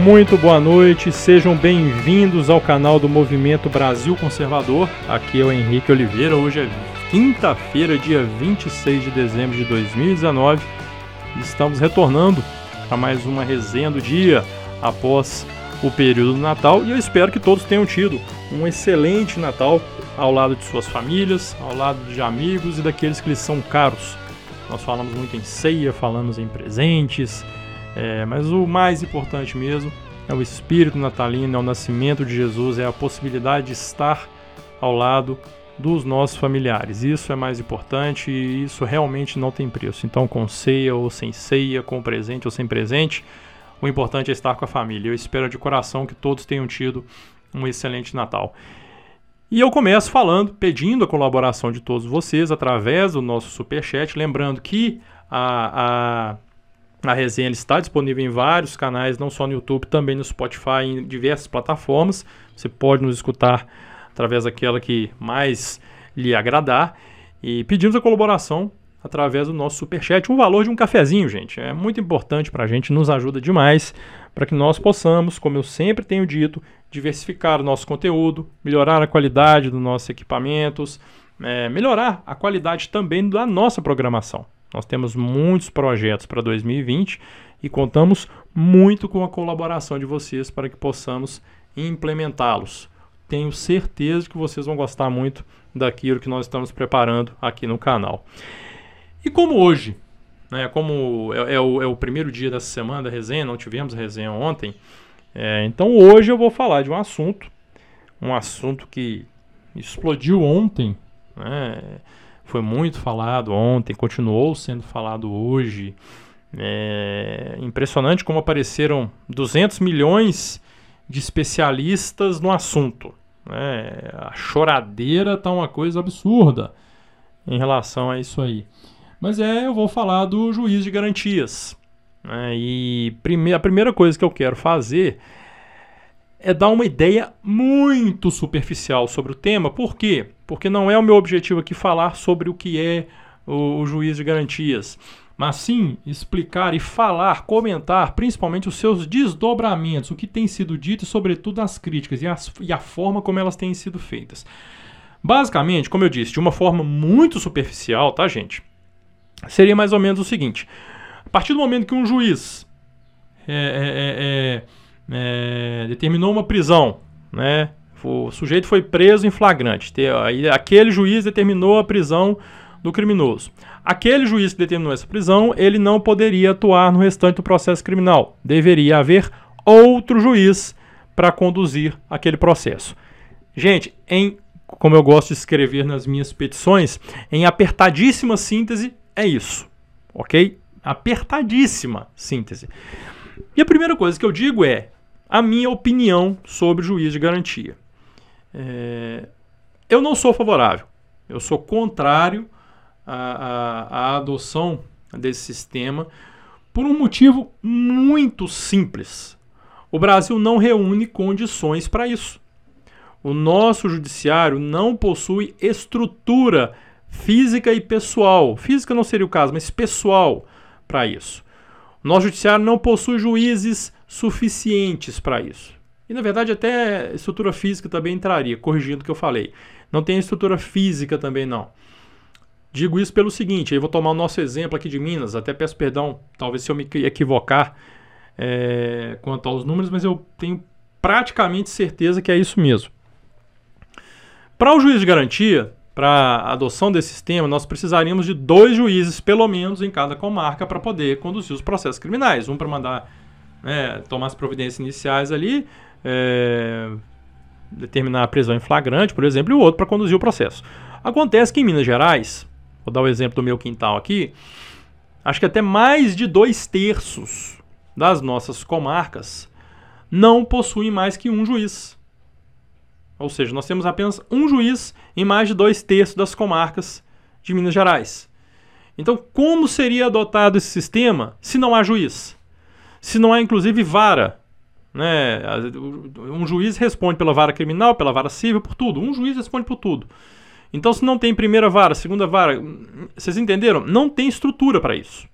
muito boa noite, sejam bem-vindos ao canal do Movimento Brasil Conservador. Aqui é o Henrique Oliveira, hoje é quinta-feira, dia 26 de dezembro de 2019. Estamos retornando para mais uma resenha do dia após o período do Natal e eu espero que todos tenham tido um excelente Natal ao lado de suas famílias, ao lado de amigos e daqueles que lhes são caros. Nós falamos muito em ceia, falamos em presentes, é, mas o mais importante mesmo é o espírito natalino, é o nascimento de Jesus, é a possibilidade de estar ao lado dos nossos familiares. Isso é mais importante e isso realmente não tem preço. Então, com ceia ou sem ceia, com presente ou sem presente, o importante é estar com a família. Eu espero de coração que todos tenham tido um excelente Natal. E eu começo falando, pedindo a colaboração de todos vocês através do nosso superchat, lembrando que a, a, a resenha está disponível em vários canais, não só no YouTube, também no Spotify, em diversas plataformas. Você pode nos escutar através daquela que mais lhe agradar. E pedimos a colaboração através do nosso superchat, um valor de um cafezinho, gente. É muito importante para a gente, nos ajuda demais para que nós possamos, como eu sempre tenho dito, diversificar o nosso conteúdo, melhorar a qualidade dos nossos equipamentos, é, melhorar a qualidade também da nossa programação. Nós temos muitos projetos para 2020 e contamos muito com a colaboração de vocês para que possamos implementá-los. Tenho certeza que vocês vão gostar muito daquilo que nós estamos preparando aqui no canal. E como hoje, né, como é, é, o, é o primeiro dia dessa semana da resenha, não tivemos resenha ontem, é, então hoje eu vou falar de um assunto, um assunto que explodiu ontem, né, foi muito falado ontem, continuou sendo falado hoje. É impressionante como apareceram 200 milhões de especialistas no assunto. Né? A choradeira tá uma coisa absurda em relação a isso aí. Mas é, eu vou falar do juiz de garantias. Né? E prime a primeira coisa que eu quero fazer é dar uma ideia muito superficial sobre o tema. Por quê? Porque não é o meu objetivo aqui falar sobre o que é o, o juiz de garantias, mas sim explicar e falar, comentar principalmente os seus desdobramentos, o que tem sido dito e, sobretudo, as críticas e, as, e a forma como elas têm sido feitas. Basicamente, como eu disse, de uma forma muito superficial, tá, gente? seria mais ou menos o seguinte: a partir do momento que um juiz é, é, é, é determinou uma prisão, né? O sujeito foi preso em flagrante. Aí aquele juiz determinou a prisão do criminoso. Aquele juiz que determinou essa prisão, ele não poderia atuar no restante do processo criminal. Deveria haver outro juiz para conduzir aquele processo. Gente, em como eu gosto de escrever nas minhas petições, em apertadíssima síntese, é isso, ok? Apertadíssima síntese. E a primeira coisa que eu digo é a minha opinião sobre juiz de garantia. É, eu não sou favorável, eu sou contrário à, à, à adoção desse sistema por um motivo muito simples. O Brasil não reúne condições para isso. O nosso judiciário não possui estrutura física e pessoal. Física não seria o caso, mas pessoal para isso. Nosso judiciário não possui juízes suficientes para isso. E na verdade até estrutura física também entraria, corrigindo o que eu falei. Não tem estrutura física também não. Digo isso pelo seguinte, aí vou tomar o nosso exemplo aqui de Minas, até peço perdão, talvez se eu me equivocar é, quanto aos números, mas eu tenho praticamente certeza que é isso mesmo. Para o juiz de garantia, para adoção desse sistema, nós precisaríamos de dois juízes, pelo menos, em cada comarca para poder conduzir os processos criminais. Um para mandar né, tomar as providências iniciais ali, é, determinar a prisão em flagrante, por exemplo, e o outro para conduzir o processo. Acontece que em Minas Gerais, vou dar o exemplo do meu quintal aqui, acho que até mais de dois terços das nossas comarcas não possuem mais que um juiz. Ou seja, nós temos apenas um juiz em mais de dois terços das comarcas de Minas Gerais. Então, como seria adotado esse sistema se não há juiz? Se não há, inclusive, vara? Né? Um juiz responde pela vara criminal, pela vara civil, por tudo. Um juiz responde por tudo. Então, se não tem primeira vara, segunda vara, vocês entenderam? Não tem estrutura para isso.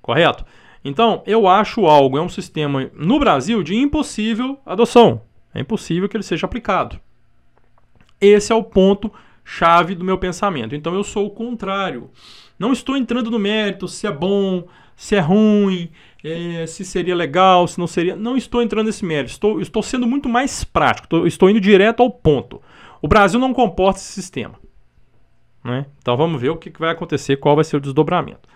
Correto? Então, eu acho algo, é um sistema no Brasil de impossível adoção. É impossível que ele seja aplicado. Esse é o ponto chave do meu pensamento. Então, eu sou o contrário. Não estou entrando no mérito se é bom, se é ruim, é, se seria legal, se não seria. Não estou entrando nesse mérito. Estou, estou sendo muito mais prático. Estou, estou indo direto ao ponto. O Brasil não comporta esse sistema. Né? Então vamos ver o que vai acontecer, qual vai ser o desdobramento.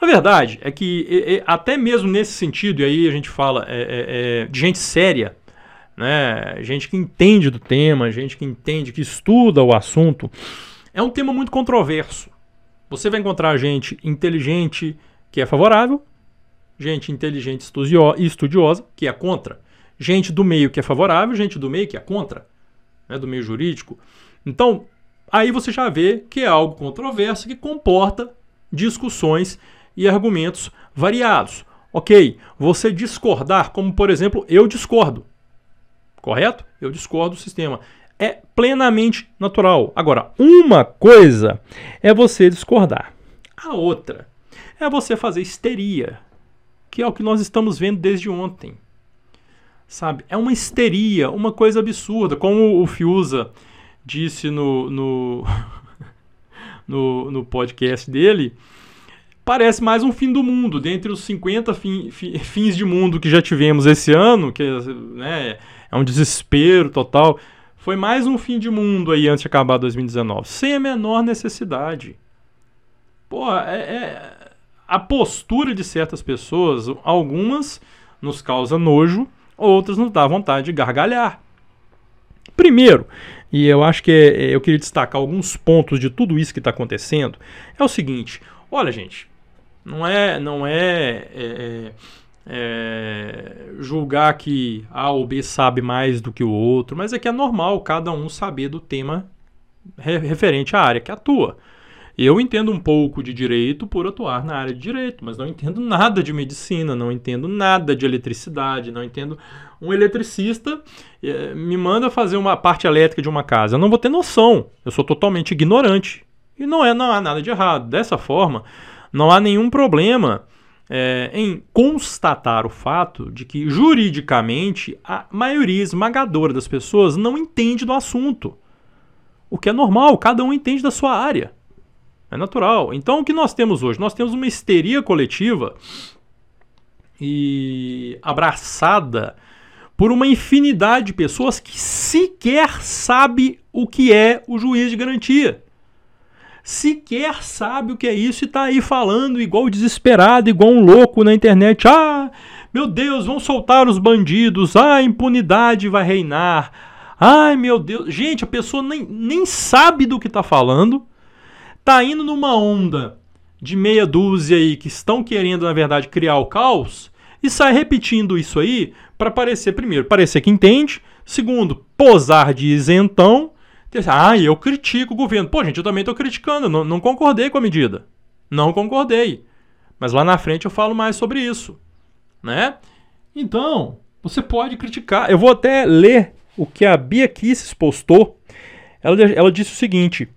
A verdade é que, e, e, até mesmo nesse sentido, e aí a gente fala é, é, é, de gente séria, né? gente que entende do tema, gente que entende, que estuda o assunto, é um tema muito controverso. Você vai encontrar gente inteligente que é favorável, gente inteligente e estudiosa que é contra, gente do meio que é favorável, gente do meio que é contra, né? do meio jurídico. Então, aí você já vê que é algo controverso que comporta discussões e argumentos variados. Ok, você discordar, como por exemplo, eu discordo. Correto? Eu discordo do sistema. É plenamente natural. Agora, uma coisa é você discordar. A outra é você fazer histeria, que é o que nós estamos vendo desde ontem. Sabe? É uma histeria, uma coisa absurda. Como o Fiuza disse no, no, no, no podcast dele, parece mais um fim do mundo. Dentre os 50 fim, fim, fins de mundo que já tivemos esse ano, que né, é um desespero total, foi mais um fim de mundo aí antes de acabar 2019, sem a menor necessidade. Pô, é, é, a postura de certas pessoas, algumas nos causa nojo, outras nos dá vontade de gargalhar. Primeiro, e eu acho que é, eu queria destacar alguns pontos de tudo isso que está acontecendo, é o seguinte: olha, gente, não é, não é, é, é, julgar que A ou B sabe mais do que o outro, mas é que é normal cada um saber do tema referente à área que atua. Eu entendo um pouco de direito por atuar na área de direito, mas não entendo nada de medicina, não entendo nada de eletricidade, não entendo. Um eletricista eh, me manda fazer uma parte elétrica de uma casa, eu não vou ter noção, eu sou totalmente ignorante. E não é, não há nada de errado. Dessa forma, não há nenhum problema é, em constatar o fato de que, juridicamente, a maioria esmagadora das pessoas não entende do assunto. O que é normal, cada um entende da sua área. É natural. Então, o que nós temos hoje? Nós temos uma histeria coletiva e abraçada por uma infinidade de pessoas que sequer sabe o que é o juiz de garantia sequer sabe o que é isso e está aí falando igual desesperado, igual um louco na internet. Ah, meu Deus, vão soltar os bandidos. Ah, impunidade vai reinar. Ai, meu Deus. Gente, a pessoa nem, nem sabe do que está falando. Tá indo numa onda de meia dúzia aí que estão querendo, na verdade, criar o caos e sai repetindo isso aí para parecer, primeiro, parecer que entende, segundo, posar de isentão ah, eu critico o governo. Pô, gente, eu também estou criticando. Não, não concordei com a medida. Não concordei. Mas lá na frente eu falo mais sobre isso. Né? Então, você pode criticar. Eu vou até ler o que a Bia Kisses postou. Ela, ela disse o seguinte: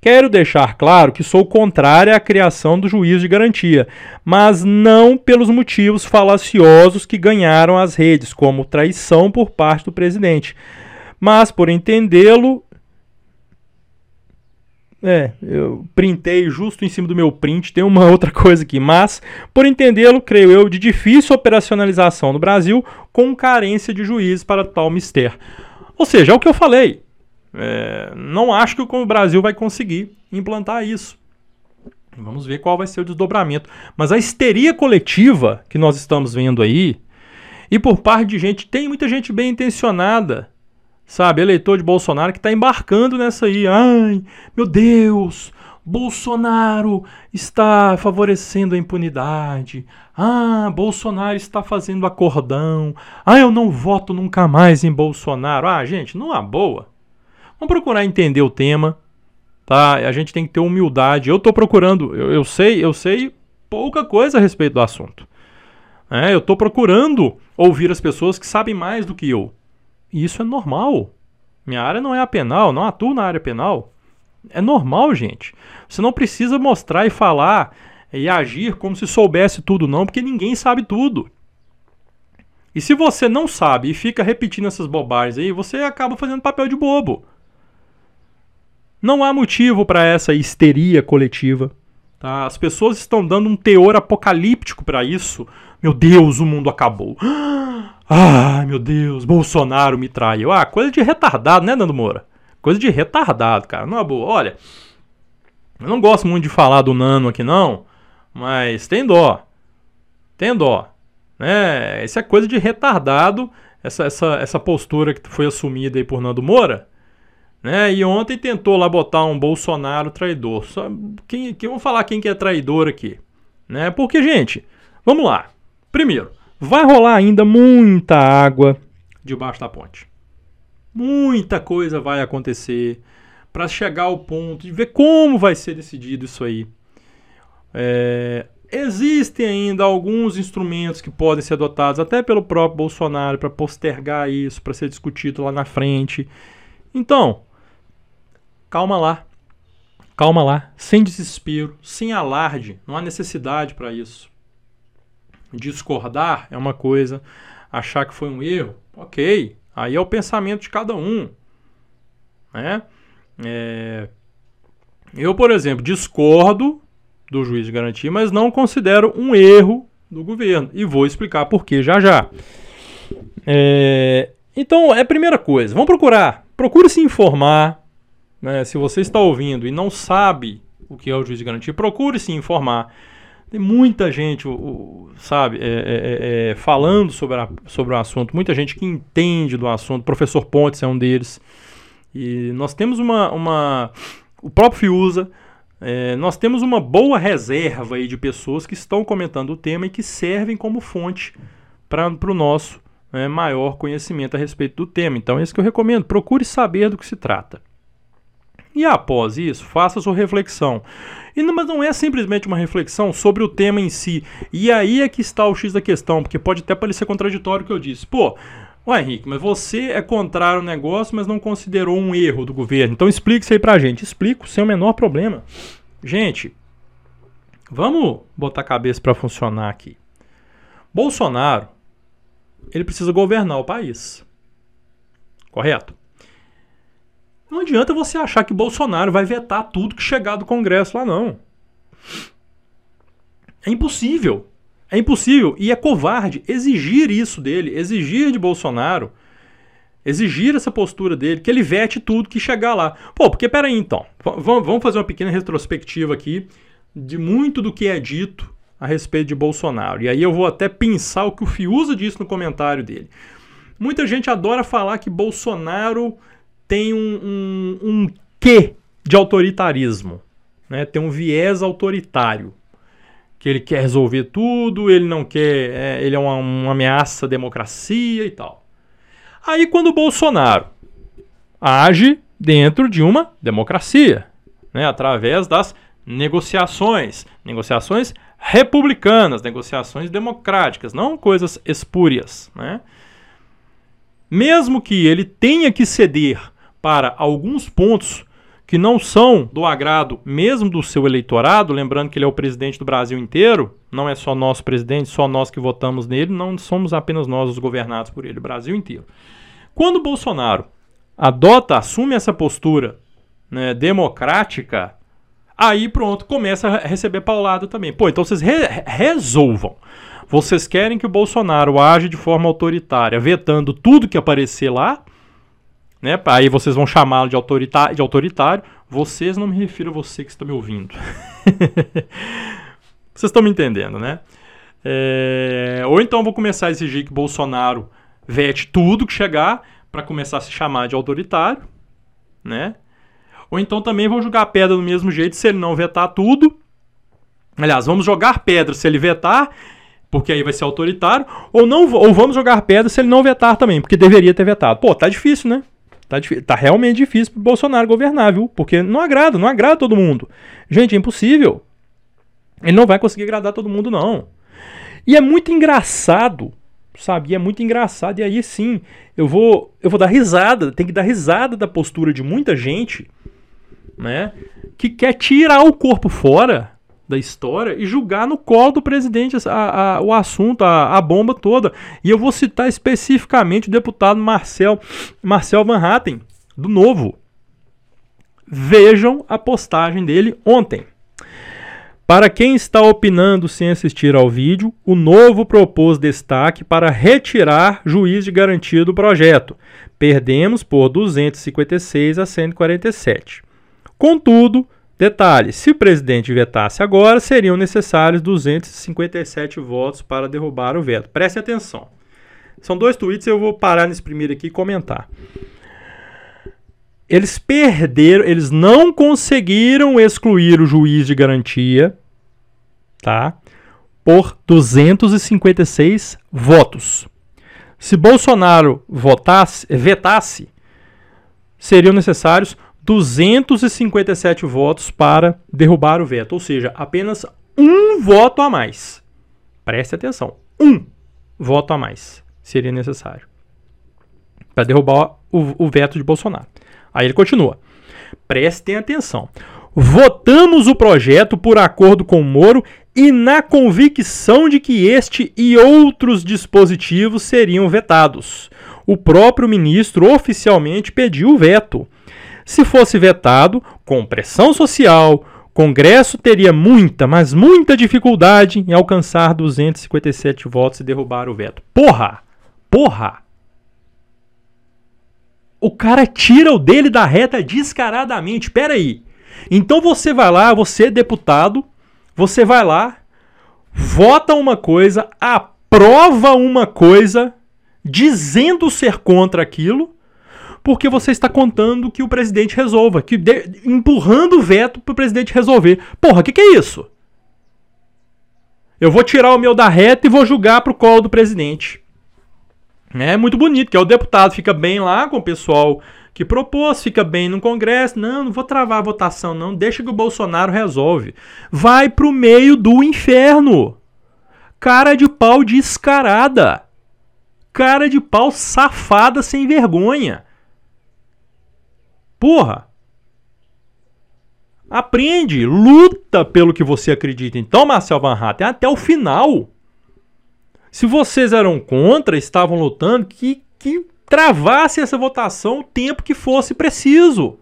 Quero deixar claro que sou contrária à criação do juízo de garantia, mas não pelos motivos falaciosos que ganharam as redes, como traição por parte do presidente mas por entendê-lo. É, eu printei justo em cima do meu print, tem uma outra coisa aqui, mas por entendê-lo, creio eu, de difícil operacionalização no Brasil, com carência de juízes para tal mistério. Ou seja, é o que eu falei. É, não acho que o Brasil vai conseguir implantar isso. Vamos ver qual vai ser o desdobramento. Mas a histeria coletiva que nós estamos vendo aí, e por parte de gente, tem muita gente bem intencionada sabe, eleitor de Bolsonaro que está embarcando nessa aí. Ai, meu Deus, Bolsonaro está favorecendo a impunidade. Ah, Bolsonaro está fazendo acordão. Ah, eu não voto nunca mais em Bolsonaro. Ah, gente, há boa. Vamos procurar entender o tema, tá? A gente tem que ter humildade. Eu estou procurando, eu, eu, sei, eu sei pouca coisa a respeito do assunto. É, eu estou procurando ouvir as pessoas que sabem mais do que eu. E isso é normal. Minha área não é a penal, não atuo na área penal. É normal, gente. Você não precisa mostrar e falar e agir como se soubesse tudo, não, porque ninguém sabe tudo. E se você não sabe e fica repetindo essas bobagens aí, você acaba fazendo papel de bobo. Não há motivo para essa histeria coletiva. Tá? As pessoas estão dando um teor apocalíptico para isso. Meu Deus, o mundo acabou. Ai, meu Deus, Bolsonaro me traiu. Ah, coisa de retardado, né, Nando Moura? Coisa de retardado, cara. Não é boa. Olha, eu não gosto muito de falar do Nano aqui, não. Mas tem dó. Tem dó. Né? Isso é coisa de retardado. Essa, essa, essa postura que foi assumida aí por Nando Moura. Né? E ontem tentou lá botar um Bolsonaro traidor. Só, quem, que, vamos falar quem que é traidor aqui. Né? Porque, gente, vamos lá. Primeiro, vai rolar ainda muita água debaixo da ponte. Muita coisa vai acontecer para chegar ao ponto de ver como vai ser decidido isso aí. É, existem ainda alguns instrumentos que podem ser adotados até pelo próprio Bolsonaro para postergar isso, para ser discutido lá na frente. Então, calma lá. Calma lá, sem desespero, sem alarde, não há necessidade para isso. Discordar é uma coisa, achar que foi um erro, ok, aí é o pensamento de cada um. Né? É... Eu, por exemplo, discordo do juiz de garantia, mas não considero um erro do governo. E vou explicar por que já já. É... Então, é a primeira coisa. Vamos procurar. Procure se informar. Né? Se você está ouvindo e não sabe o que é o juiz de garantia, procure se informar. Tem muita gente, sabe, é, é, é, é, falando sobre, a, sobre o assunto, muita gente que entende do assunto. O professor Pontes é um deles. E nós temos uma. uma o próprio Fiuza, é, nós temos uma boa reserva aí de pessoas que estão comentando o tema e que servem como fonte para o nosso né, maior conhecimento a respeito do tema. Então, é isso que eu recomendo. Procure saber do que se trata. E após isso, faça sua reflexão. E não, mas não é simplesmente uma reflexão sobre o tema em si. E aí é que está o X da questão, porque pode até parecer contraditório o que eu disse. Pô, Ué, Henrique, mas você é contrário ao negócio, mas não considerou um erro do governo. Então explique isso aí pra gente. Explico, sem o menor problema. Gente, vamos botar a cabeça para funcionar aqui. Bolsonaro, ele precisa governar o país. Correto? Não adianta você achar que Bolsonaro vai vetar tudo que chegar do Congresso lá, não. É impossível. É impossível e é covarde exigir isso dele, exigir de Bolsonaro, exigir essa postura dele, que ele vete tudo que chegar lá. Pô, porque peraí então, vamos fazer uma pequena retrospectiva aqui de muito do que é dito a respeito de Bolsonaro. E aí eu vou até pensar o que o Fiuza disse no comentário dele. Muita gente adora falar que Bolsonaro tem um, um, um quê de autoritarismo, né? tem um viés autoritário que ele quer resolver tudo, ele não quer, é, ele é uma, uma ameaça à democracia e tal. Aí quando o Bolsonaro age dentro de uma democracia, né, através das negociações, negociações republicanas, negociações democráticas, não coisas espúrias, né? Mesmo que ele tenha que ceder para alguns pontos que não são do agrado mesmo do seu eleitorado, lembrando que ele é o presidente do Brasil inteiro, não é só nosso presidente, só nós que votamos nele, não somos apenas nós os governados por ele, o Brasil inteiro. Quando Bolsonaro adota, assume essa postura né, democrática, aí pronto, começa a receber paulada também. Pô, então vocês re resolvam. Vocês querem que o Bolsonaro age de forma autoritária, vetando tudo que aparecer lá, né? Aí vocês vão chamá-lo de, autorita de autoritário. Vocês não me refiro a você que está me ouvindo. vocês estão me entendendo, né? É... Ou então vou começar a exigir que Bolsonaro vete tudo que chegar para começar a se chamar de autoritário, né? Ou então também vou jogar pedra do mesmo jeito se ele não vetar tudo. Aliás, vamos jogar pedra se ele vetar, porque aí vai ser autoritário, ou não, ou vamos jogar pedra se ele não vetar também, porque deveria ter vetado. Pô, tá difícil, né? Tá, tá realmente difícil pro Bolsonaro governar, viu? Porque não agrada, não agrada todo mundo. Gente, é impossível. Ele não vai conseguir agradar todo mundo, não. E é muito engraçado, sabe? E é muito engraçado. E aí sim, eu vou, eu vou dar risada. Tem que dar risada da postura de muita gente, né? Que quer tirar o corpo fora da história e julgar no colo do presidente a, a, o assunto, a, a, bomba toda. E eu vou citar especificamente o deputado Marcel, Marcel Van Hatten, do Novo. Vejam a postagem dele ontem. Para quem está opinando sem assistir ao vídeo, o novo propôs destaque para retirar juiz de garantia do projeto. Perdemos por 256 a 147. Contudo, detalhe: se o presidente vetasse agora, seriam necessários 257 votos para derrubar o veto. Preste atenção. São dois tweets, eu vou parar nesse primeiro aqui e comentar. Eles perderam, eles não conseguiram excluir o juiz de garantia, tá? Por 256 votos. Se Bolsonaro votasse, vetasse, seriam necessários 257 votos para derrubar o veto, ou seja, apenas um voto a mais. Preste atenção, um voto a mais seria necessário para derrubar o, o veto de Bolsonaro. Aí ele continua. Prestem atenção. Votamos o projeto por acordo com o Moro e na convicção de que este e outros dispositivos seriam vetados. O próprio ministro oficialmente pediu o veto. Se fosse vetado, com pressão social, Congresso teria muita, mas muita dificuldade em alcançar 257 votos e derrubar o veto. Porra! Porra! O cara tira o dele da reta descaradamente. Pera aí. Então você vai lá, você é deputado, você vai lá, vota uma coisa, aprova uma coisa, dizendo ser contra aquilo, porque você está contando que o presidente resolva, que de, empurrando o veto para o presidente resolver. Porra, o que, que é isso? Eu vou tirar o meu da reta e vou julgar para o colo do presidente. É muito bonito, que é o deputado fica bem lá com o pessoal que propôs, fica bem no Congresso. Não, não vou travar a votação, não. Deixa que o Bolsonaro resolve. Vai pro meio do inferno. Cara de pau descarada. Cara de pau safada sem vergonha. Porra. Aprende, luta pelo que você acredita. Então, Marcel Van Hatten, até o final. Se vocês eram contra, estavam lutando, que, que travasse essa votação o tempo que fosse preciso.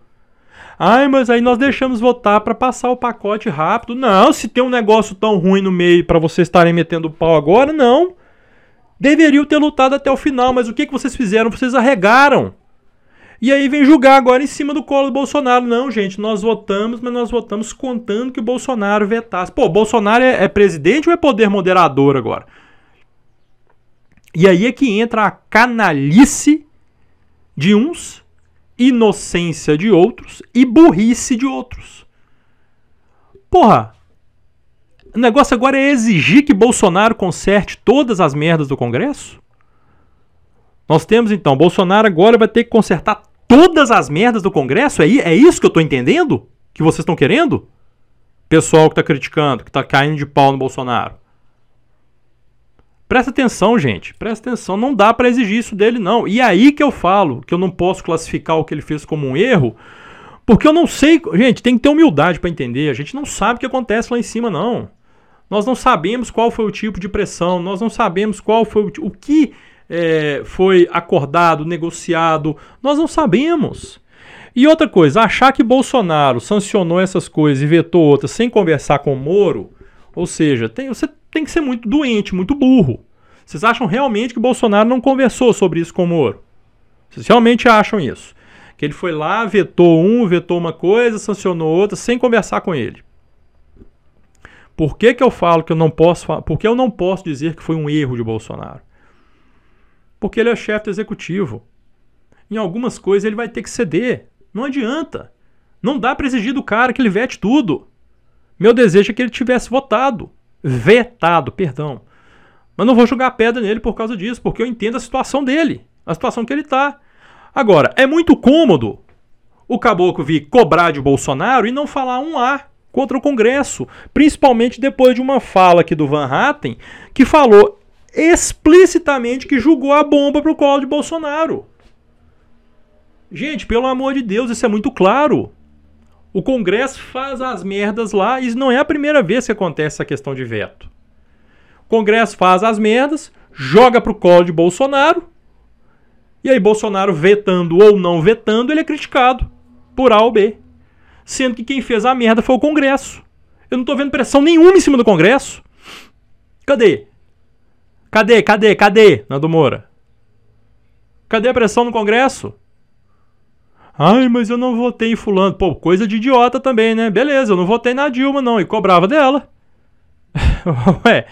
Ai, mas aí nós deixamos votar para passar o pacote rápido. Não, se tem um negócio tão ruim no meio para vocês estarem metendo pau agora, não. Deveriam ter lutado até o final, mas o que, que vocês fizeram? Vocês arregaram. E aí vem julgar agora em cima do colo do Bolsonaro. Não, gente, nós votamos, mas nós votamos contando que o Bolsonaro vetasse. Pô, Bolsonaro é, é presidente ou é poder moderador agora? E aí é que entra a canalice de uns, inocência de outros e burrice de outros. Porra, o negócio agora é exigir que Bolsonaro conserte todas as merdas do Congresso? Nós temos então, Bolsonaro agora vai ter que consertar todas as merdas do Congresso? É, é isso que eu estou entendendo? Que vocês estão querendo? Pessoal que está criticando, que está caindo de pau no Bolsonaro. Presta atenção, gente. Presta atenção. Não dá para exigir isso dele, não. E aí que eu falo que eu não posso classificar o que ele fez como um erro, porque eu não sei. Gente, tem que ter humildade para entender. A gente não sabe o que acontece lá em cima, não. Nós não sabemos qual foi o tipo de pressão, nós não sabemos qual foi o, o que é, foi acordado, negociado. Nós não sabemos. E outra coisa, achar que Bolsonaro sancionou essas coisas e vetou outras sem conversar com o Moro, ou seja, tem, você tem que ser muito doente, muito burro. Vocês acham realmente que Bolsonaro não conversou sobre isso com o Moro? Vocês realmente acham isso? Que ele foi lá, vetou um, vetou uma coisa, sancionou outra, sem conversar com ele. Por que, que eu falo que eu não posso Por que eu não posso dizer que foi um erro de Bolsonaro? Porque ele é chefe do executivo. Em algumas coisas ele vai ter que ceder. Não adianta. Não dá para exigir do cara que ele vete tudo. Meu desejo é que ele tivesse votado vetado, perdão. Mas não vou jogar pedra nele por causa disso, porque eu entendo a situação dele, a situação que ele está. Agora, é muito cômodo o caboclo vir cobrar de Bolsonaro e não falar um A contra o Congresso, principalmente depois de uma fala aqui do Van Hatten, que falou explicitamente que julgou a bomba para o colo de Bolsonaro. Gente, pelo amor de Deus, isso é muito claro. O Congresso faz as merdas lá e não é a primeira vez que acontece essa questão de veto. O Congresso faz as merdas, joga pro colo de Bolsonaro, e aí Bolsonaro vetando ou não vetando, ele é criticado por A ou B. Sendo que quem fez a merda foi o Congresso. Eu não tô vendo pressão nenhuma em cima do Congresso. Cadê? Cadê, cadê, cadê, Nando Moura? Cadê a pressão no Congresso? Ai, mas eu não votei em fulano. Pô, coisa de idiota também, né? Beleza, eu não votei na Dilma, não. E cobrava dela. Ué.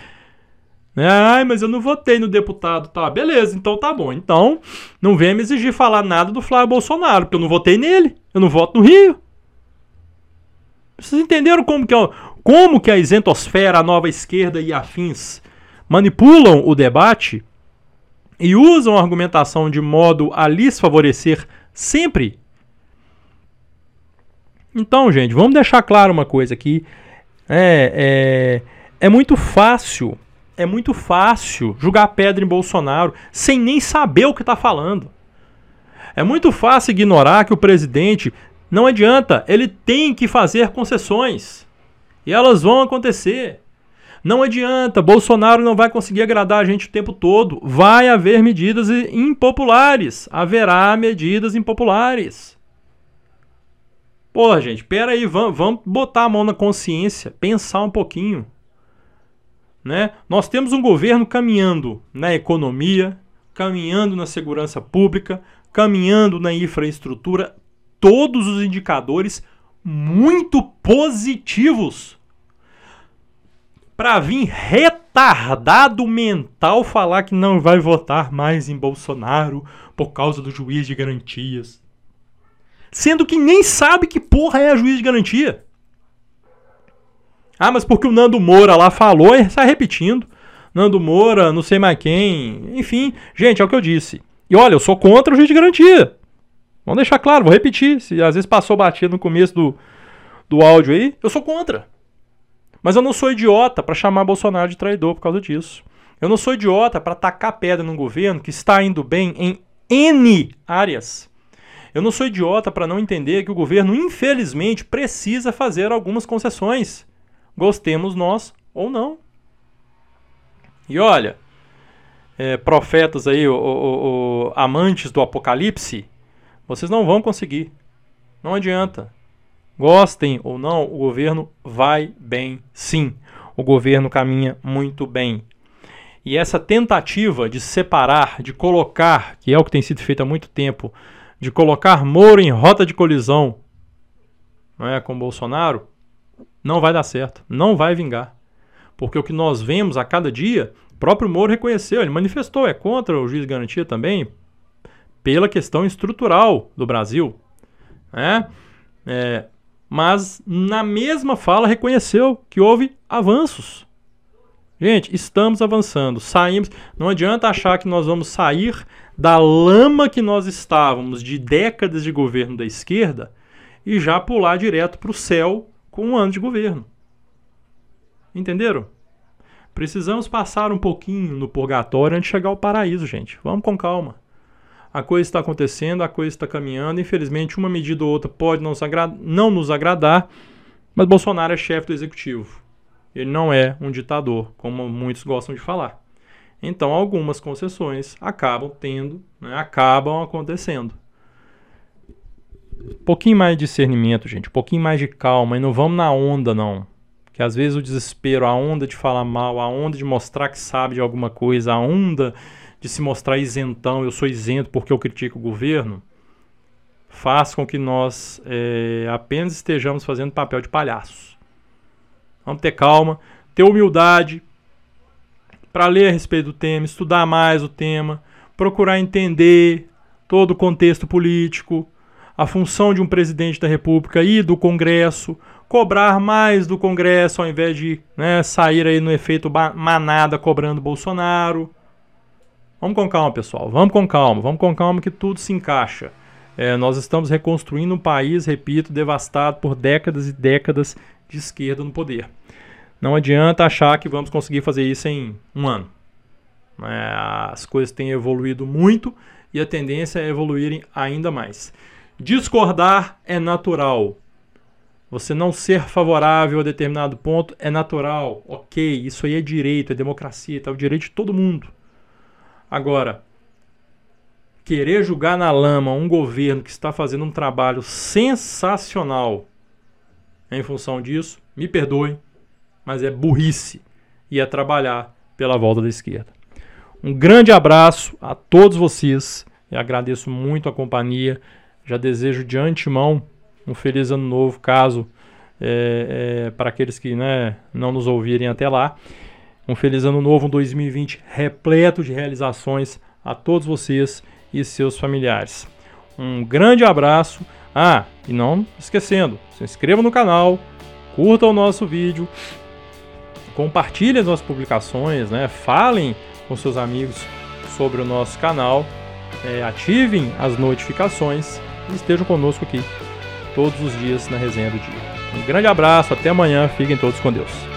Né? Ai, mas eu não votei no deputado. Tá, beleza, então tá bom. Então, não venha me exigir falar nada do Flávio Bolsonaro, porque eu não votei nele. Eu não voto no Rio. Vocês entenderam como que, é, como que a isentosfera, a nova esquerda e afins manipulam o debate e usam a argumentação de modo a lhes favorecer sempre então, gente, vamos deixar claro uma coisa aqui. É, é, é muito fácil, é muito fácil jogar pedra em Bolsonaro sem nem saber o que está falando. É muito fácil ignorar que o presidente não adianta, ele tem que fazer concessões. E elas vão acontecer. Não adianta, Bolsonaro não vai conseguir agradar a gente o tempo todo. Vai haver medidas impopulares. Haverá medidas impopulares. Porra, gente, pera aí, vamos, vamos botar a mão na consciência, pensar um pouquinho. Né? Nós temos um governo caminhando na economia, caminhando na segurança pública, caminhando na infraestrutura, todos os indicadores muito positivos. Para vir retardado mental falar que não vai votar mais em Bolsonaro por causa do juiz de garantias sendo que nem sabe que porra é a juiz de garantia. Ah, mas porque o Nando Moura lá falou e está repetindo. Nando Moura, não sei mais quem. Enfim, gente, é o que eu disse. E olha, eu sou contra o juiz de garantia. Vamos deixar claro, vou repetir. Se às vezes passou batido no começo do, do áudio aí, eu sou contra. Mas eu não sou idiota para chamar Bolsonaro de traidor por causa disso. Eu não sou idiota para tacar pedra num governo que está indo bem em N áreas. Eu não sou idiota para não entender que o governo, infelizmente, precisa fazer algumas concessões. Gostemos nós ou não. E olha, é, profetas aí, o, o, o, amantes do apocalipse, vocês não vão conseguir. Não adianta. Gostem ou não, o governo vai bem sim. O governo caminha muito bem. E essa tentativa de separar, de colocar, que é o que tem sido feito há muito tempo, de colocar Moro em rota de colisão não é, com Bolsonaro, não vai dar certo, não vai vingar. Porque o que nós vemos a cada dia, o próprio Moro reconheceu, ele manifestou, é contra o juiz de garantia também, pela questão estrutural do Brasil. Né? É, mas na mesma fala reconheceu que houve avanços. Gente, estamos avançando, saímos. Não adianta achar que nós vamos sair da lama que nós estávamos de décadas de governo da esquerda e já pular direto para o céu com um ano de governo. Entenderam? Precisamos passar um pouquinho no purgatório antes de chegar ao paraíso, gente. Vamos com calma. A coisa está acontecendo, a coisa está caminhando. Infelizmente, uma medida ou outra pode não, não nos agradar, mas Bolsonaro é chefe do executivo. Ele não é um ditador, como muitos gostam de falar. Então, algumas concessões acabam tendo, né, acabam acontecendo. Um pouquinho mais de discernimento, gente, um pouquinho mais de calma e não vamos na onda, não. Que às vezes o desespero, a onda de falar mal, a onda de mostrar que sabe de alguma coisa, a onda de se mostrar isentão, eu sou isento porque eu critico o governo, faz com que nós é, apenas estejamos fazendo papel de palhaços. Vamos ter calma, ter humildade, para ler a respeito do tema, estudar mais o tema, procurar entender todo o contexto político, a função de um presidente da República e do Congresso, cobrar mais do Congresso ao invés de né, sair aí no efeito manada cobrando Bolsonaro. Vamos com calma, pessoal. Vamos com calma. Vamos com calma que tudo se encaixa. É, nós estamos reconstruindo um país, repito, devastado por décadas e décadas de esquerda no poder. Não adianta achar que vamos conseguir fazer isso em um ano. É, as coisas têm evoluído muito e a tendência é evoluírem ainda mais. Discordar é natural. Você não ser favorável a determinado ponto é natural, ok, isso aí é direito, é democracia, é o direito de todo mundo. Agora, querer julgar na lama um governo que está fazendo um trabalho sensacional em função disso, me perdoe, mas é burrice e é trabalhar pela volta da esquerda. Um grande abraço a todos vocês. Eu agradeço muito a companhia. Já desejo de antemão um feliz ano novo, caso é, é, para aqueles que né, não nos ouvirem até lá. Um feliz ano novo, um 2020 repleto de realizações a todos vocês e seus familiares. Um grande abraço. Ah, e não esquecendo, se inscreva no canal, curta o nosso vídeo, compartilhem as nossas publicações, né? falem com seus amigos sobre o nosso canal, é, ativem as notificações e estejam conosco aqui todos os dias na resenha do dia. Um grande abraço, até amanhã, fiquem todos com Deus.